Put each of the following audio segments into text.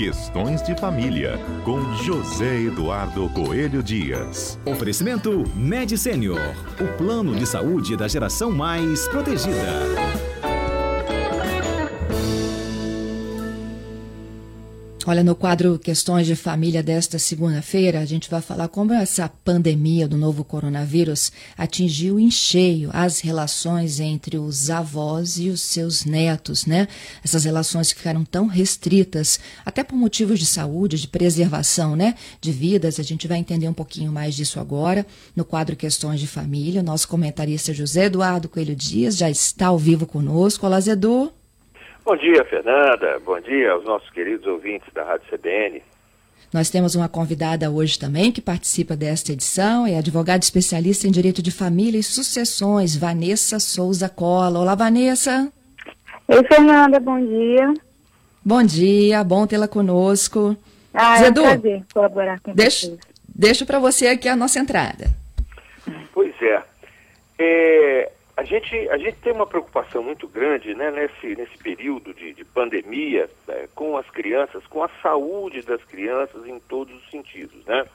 Questões de Família, com José Eduardo Coelho Dias. Oferecimento Med Senior, o plano de saúde da geração mais protegida. Olha, no quadro Questões de Família desta segunda-feira, a gente vai falar como essa pandemia do novo coronavírus atingiu em cheio as relações entre os avós e os seus netos, né? Essas relações ficaram tão restritas, até por motivos de saúde, de preservação, né? De vidas. A gente vai entender um pouquinho mais disso agora no quadro Questões de Família. O nosso comentarista José Eduardo Coelho Dias já está ao vivo conosco. Olá, Zedu. Bom dia, Fernanda. Bom dia aos nossos queridos ouvintes da Rádio CBN. Nós temos uma convidada hoje também que participa desta edição, é advogada especialista em direito de família e sucessões, Vanessa Souza Cola. Olá, Vanessa. Oi, Fernanda, bom dia. Bom dia, bom tê-la conosco. Ah, Zedu, é um prazer colaborar com deixa, vocês. Deixo para você aqui a nossa entrada. Pois é. é a gente, a gente tem uma preocupação muito grande né, nesse, nesse período de, de pandemia é, com as crianças, com a saúde das crianças em todos os sentidos. Né?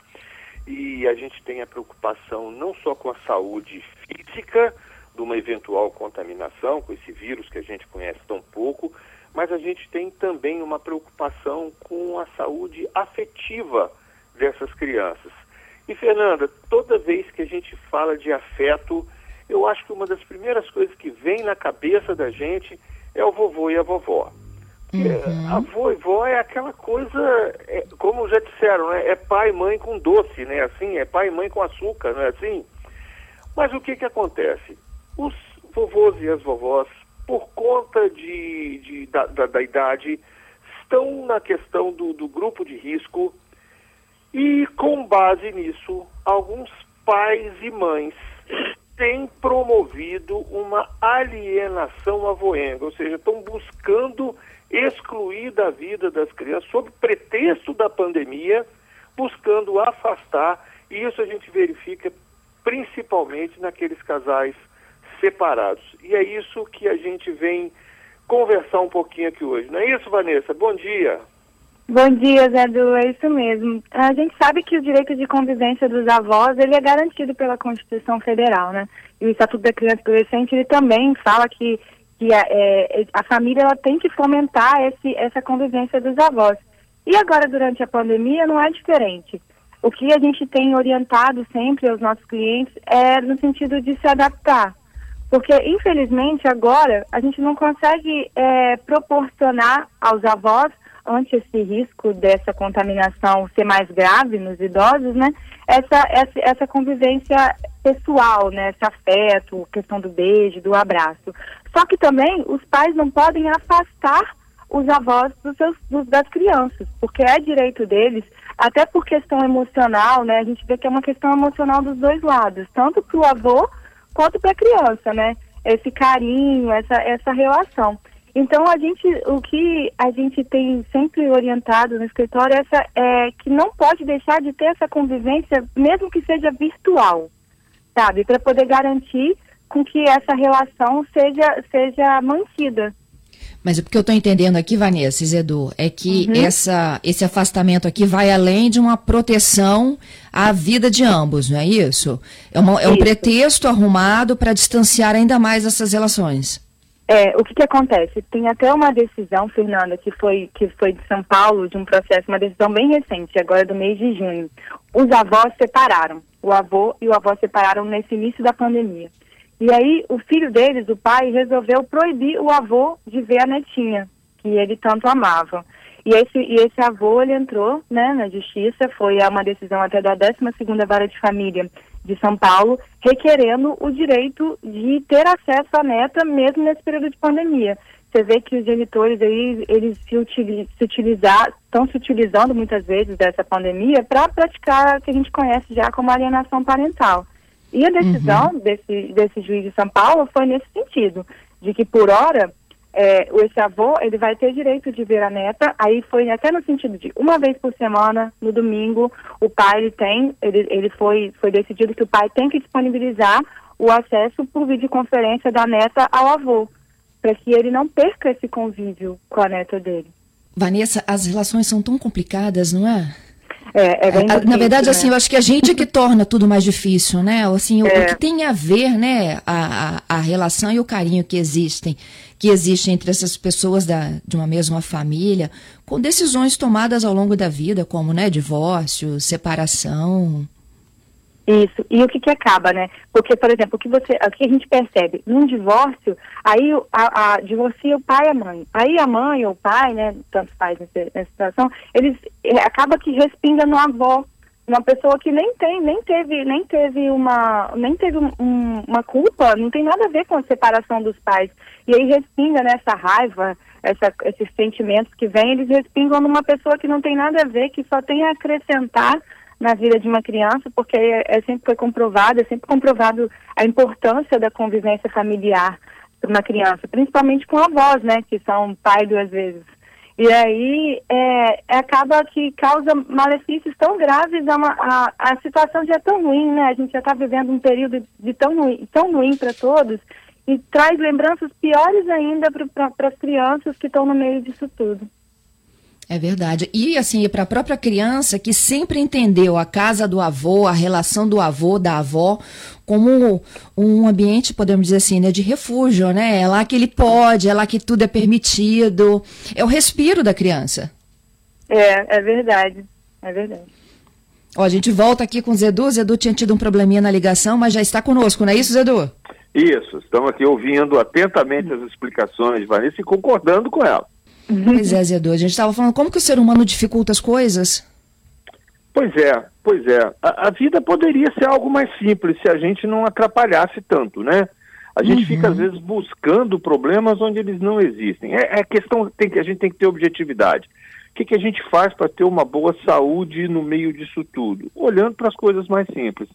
E a gente tem a preocupação não só com a saúde física, de uma eventual contaminação com esse vírus que a gente conhece tão pouco, mas a gente tem também uma preocupação com a saúde afetiva dessas crianças. E, Fernanda, toda vez que a gente fala de afeto, eu acho que uma das primeiras coisas que vem na cabeça da gente é o vovô e a vovó. Uhum. Avô e vó é aquela coisa, é, como já disseram, né? é pai e mãe com doce, né? Assim, é pai e mãe com açúcar, não é assim? Mas o que que acontece? Os vovôs e as vovós, por conta de, de da, da, da, idade, estão na questão do, do grupo de risco e, com base nisso, alguns pais e mães tem promovido uma alienação avoenga, ou seja, estão buscando excluir da vida das crianças, sob pretexto da pandemia, buscando afastar, e isso a gente verifica principalmente naqueles casais separados. E é isso que a gente vem conversar um pouquinho aqui hoje. Não é isso, Vanessa? Bom dia. Bom dia, Zé Du, é isso mesmo. A gente sabe que o direito de convivência dos avós, ele é garantido pela Constituição Federal, né? E o Estatuto da Criança e Adolescente, ele também fala que, que a, é, a família ela tem que fomentar esse, essa convivência dos avós. E agora, durante a pandemia, não é diferente. O que a gente tem orientado sempre aos nossos clientes é no sentido de se adaptar. Porque, infelizmente, agora, a gente não consegue é, proporcionar aos avós ante esse risco dessa contaminação ser mais grave nos idosos, né? Essa, essa, essa convivência pessoal, né? Esse afeto, questão do beijo, do abraço. Só que também os pais não podem afastar os avós dos seus, dos, das crianças, porque é direito deles, até por questão emocional, né? A gente vê que é uma questão emocional dos dois lados, tanto para o avô quanto para a criança, né? Esse carinho, essa, essa relação. Então a gente, o que a gente tem sempre orientado no escritório é, essa, é que não pode deixar de ter essa convivência, mesmo que seja virtual, sabe, para poder garantir com que essa relação seja seja mantida. Mas o que eu estou entendendo aqui, Vanessa e Zedu, é que uhum. essa, esse afastamento aqui vai além de uma proteção à vida de ambos, não é isso? É, uma, é um pretexto arrumado para distanciar ainda mais essas relações. É, o que, que acontece? Tem até uma decisão, Fernanda, que foi, que foi de São Paulo, de um processo, uma decisão bem recente, agora do mês de junho. Os avós separaram, o avô e o avô separaram nesse início da pandemia. E aí o filho deles, o pai, resolveu proibir o avô de ver a netinha, que ele tanto amava. E esse, e esse avô, ele entrou né, na justiça, foi uma decisão até da 12ª Vara de Família de São Paulo, requerendo o direito de ter acesso à neta mesmo nesse período de pandemia. Você vê que os genitores aí, eles se, utiliz, se utilizar, estão se utilizando muitas vezes dessa pandemia para praticar o que a gente conhece já como alienação parental. E a decisão uhum. desse, desse juiz de São Paulo foi nesse sentido, de que por hora é, esse avô ele vai ter direito de ver a neta. Aí foi até no sentido de uma vez por semana, no domingo, o pai ele tem, ele, ele foi, foi decidido que o pai tem que disponibilizar o acesso por videoconferência da neta ao avô, para que ele não perca esse convívio com a neta dele. Vanessa, as relações são tão complicadas, não é? É, é bem difícil, Na verdade, né? assim, eu acho que a gente é que torna tudo mais difícil, né? Assim, o- o É. que tem a ver, né, a, a, a relação e o carinho que existem, que existe entre essas pessoas da, de uma mesma família, com decisões tomadas ao longo da vida, como, né, divórcio, separação. Isso. E o que que acaba, né? Porque, por exemplo, o que você, o que a gente percebe num divórcio, aí a, a, divorcia o pai e a mãe. Aí a mãe ou o pai, né, tantos pais nessa, nessa situação, eles é, acaba que respinga no avó, uma pessoa que nem tem, nem teve, nem teve uma, nem teve um- um- uma culpa, não tem nada a ver com a separação dos pais. E aí respinga nessa raiva, essa, esses sentimentos que vêm, eles respingam numa pessoa que não tem nada a ver, que só tem a acrescentar na vida de uma criança, porque é, é sempre foi comprovado, é sempre comprovado a importância da convivência familiar para uma criança, principalmente com avós, né, que são pai duas vezes. E aí é, acaba que causa malefícios tão graves, a, uma- a, a situação já é tão ruim, né? A gente já está vivendo um período de tão ruim, tão ruim para todos e traz lembranças piores ainda para as crianças que estão no meio disso tudo. É verdade. E assim, para a própria criança que sempre entendeu a casa do avô, a relação do avô, da avó, como um ambiente, podemos dizer assim, né, de refúgio, né? É lá que ele pode, é lá que tudo é permitido. É o respiro da criança. É, é verdade, é verdade. Ó, a gente volta aqui com o Zedu. Zedu tinha tido um probleminha na ligação, mas já está conosco, não é isso, Zedu? Isso, estamos aqui ouvindo atentamente as explicações de Vanessa e concordando com ela. Pois é, Zedu. A gente estava falando como que o ser humano dificulta as coisas. Pois é, pois é. A, a vida poderia ser algo mais simples se a gente não atrapalhasse tanto, né? A gente fica, às vezes, buscando problemas onde eles não existem. É, é questão tem que a gente tem que ter objetividade. O que, que a gente faz para ter uma boa saúde no meio disso tudo? Olhando para as coisas mais simples.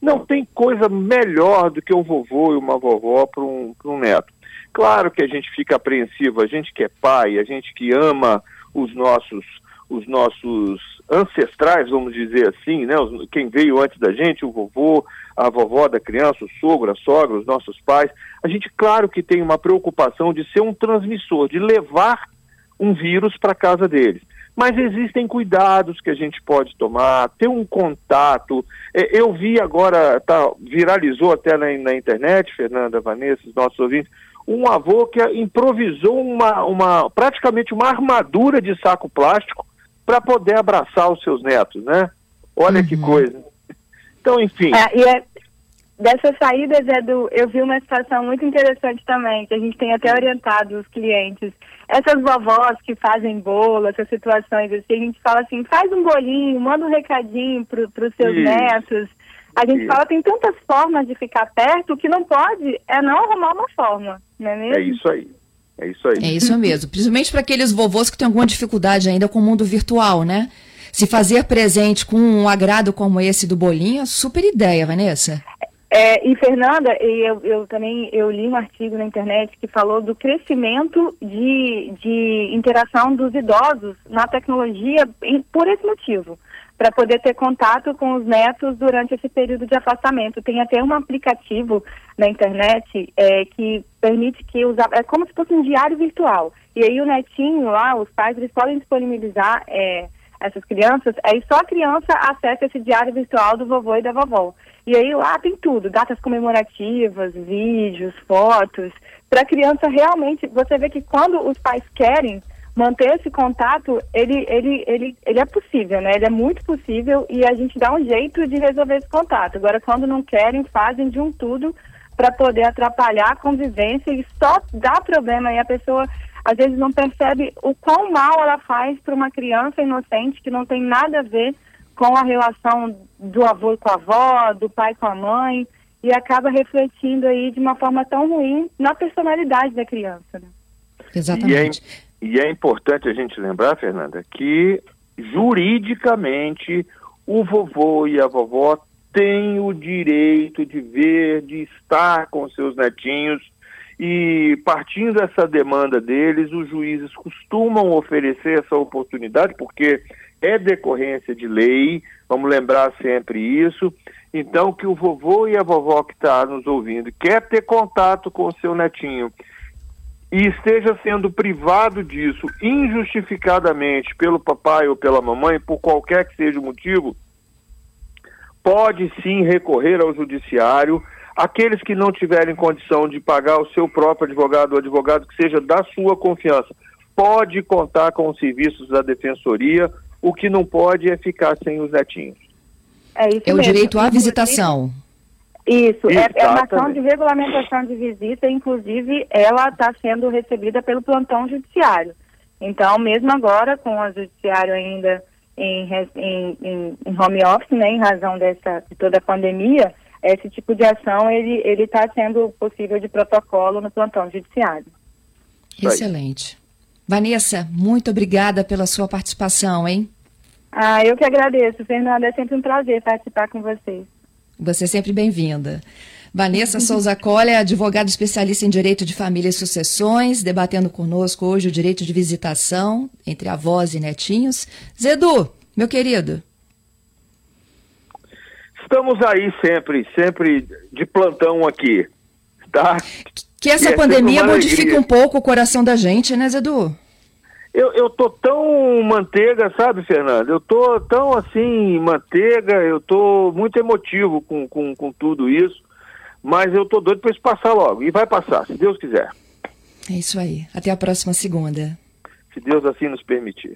Não tem coisa melhor do que um vovô e uma vovó para um, pra um neto. Claro que a gente fica apreensivo, a gente que é pai, a gente que ama os nossos os nossos ancestrais, vamos dizer assim, né? Quem veio antes da gente, o vovô, a vovó da criança, o sogro, a sogra, os nossos pais. A gente, claro que tem uma preocupação de ser um transmissor, de levar um vírus para casa deles. Mas existem cuidados que a gente pode tomar, ter um contato. É, Eu vi agora, tá, viralizou até na, na internet, Fernanda, Vanessa, os nossos ouvintes, um avô que improvisou uma, uma praticamente uma armadura de saco plástico para poder abraçar os seus netos, né? Olha que coisa. Então, enfim. É, e é, dessas saídas, Edu, eu vi uma situação muito interessante também, que a gente tem até orientado os clientes. Essas vovós que fazem bolo, essas situações assim, a gente fala assim, faz um bolinho, manda um recadinho para os seus Isso. netos. A gente Isso. fala, tem tantas formas de ficar perto, o que não pode é não arrumar uma forma, não é mesmo? É isso aí. É isso aí. É isso mesmo. Principalmente para aqueles vovôs que têm alguma dificuldade ainda com o mundo virtual, né? Se fazer presente com um agrado como esse do bolinho, é super ideia, Vanessa. É, e Fernanda, e eu, eu também eu li um artigo na internet que falou do crescimento de, de interação dos idosos na tecnologia em- por esse motivo, para poder ter contato com os netos durante esse período de afastamento. Tem até um aplicativo na internet é, que permite que os, é como se fosse um diário virtual. E aí o netinho lá, os pais, eles podem disponibilizar é, essas crianças, aí só a criança acessa esse diário virtual do vovô e da vovó. E aí lá tem tudo, datas comemorativas, vídeos, fotos, para a criança realmente, você vê que quando os pais querem manter esse contato, ele, ele, ele, ele é possível, né? Ele é muito possível e a gente dá um jeito de resolver esse contato. Agora, quando não querem, fazem de um tudo para poder atrapalhar a convivência e só dá problema e a pessoa às vezes não percebe o quão mal ela faz para uma criança inocente que não tem nada a ver com a relação do avô com a avó, do pai com a mãe, e acaba refletindo aí de uma forma tão ruim na personalidade da criança. Né? Exatamente. E é, importante a gente lembrar, Fernanda, que juridicamente o vovô e a vovó têm o direito de ver, de estar com seus netinhos e partindo dessa demanda deles, os juízes costumam oferecer essa oportunidade, porque é decorrência de lei, vamos lembrar sempre isso. Então, que o vovô e a vovó que está nos ouvindo quer ter contato com o seu netinho e esteja sendo privado disso injustificadamente pelo papai ou pela mamãe, por qualquer que seja o motivo, pode sim recorrer ao judiciário. Aqueles que não tiverem condição de pagar o seu próprio advogado ou advogado que seja da sua confiança, pode contar com os serviços da defensoria. O que não pode é ficar sem os netinhos. É, isso é o direito à visitação. Isso, é, é, uma ação de regulamentação de visita, inclusive ela está sendo recebida pelo plantão judiciário. Então, mesmo agora, com o judiciário ainda em, em, em, em home office, né, em razão dessa, de toda a pandemia, esse tipo de ação ele está sendo possível de protocolo no plantão judiciário. Excelente. Vanessa, muito obrigada pela sua participação, hein? Ah, eu que agradeço, Fernanda. É sempre um prazer participar com vocês. Você é sempre bem-vinda. Vanessa Souza Colli é advogada especialista em direito de família e sucessões, debatendo conosco hoje o direito de visitação entre avós e netinhos. Zedu, meu querido. Estamos aí sempre, sempre de plantão aqui, tá? Que essa é pandemia modifique um pouco o coração da gente, né, Zedu? Eu, eu tô tão manteiga, sabe, Fernando? Eu tô tão assim, manteiga, eu tô muito emotivo com, com, com tudo isso, mas eu tô doido para isso passar logo. E vai passar, se Deus quiser. É isso aí. Até a próxima segunda. Se Deus assim nos permitir.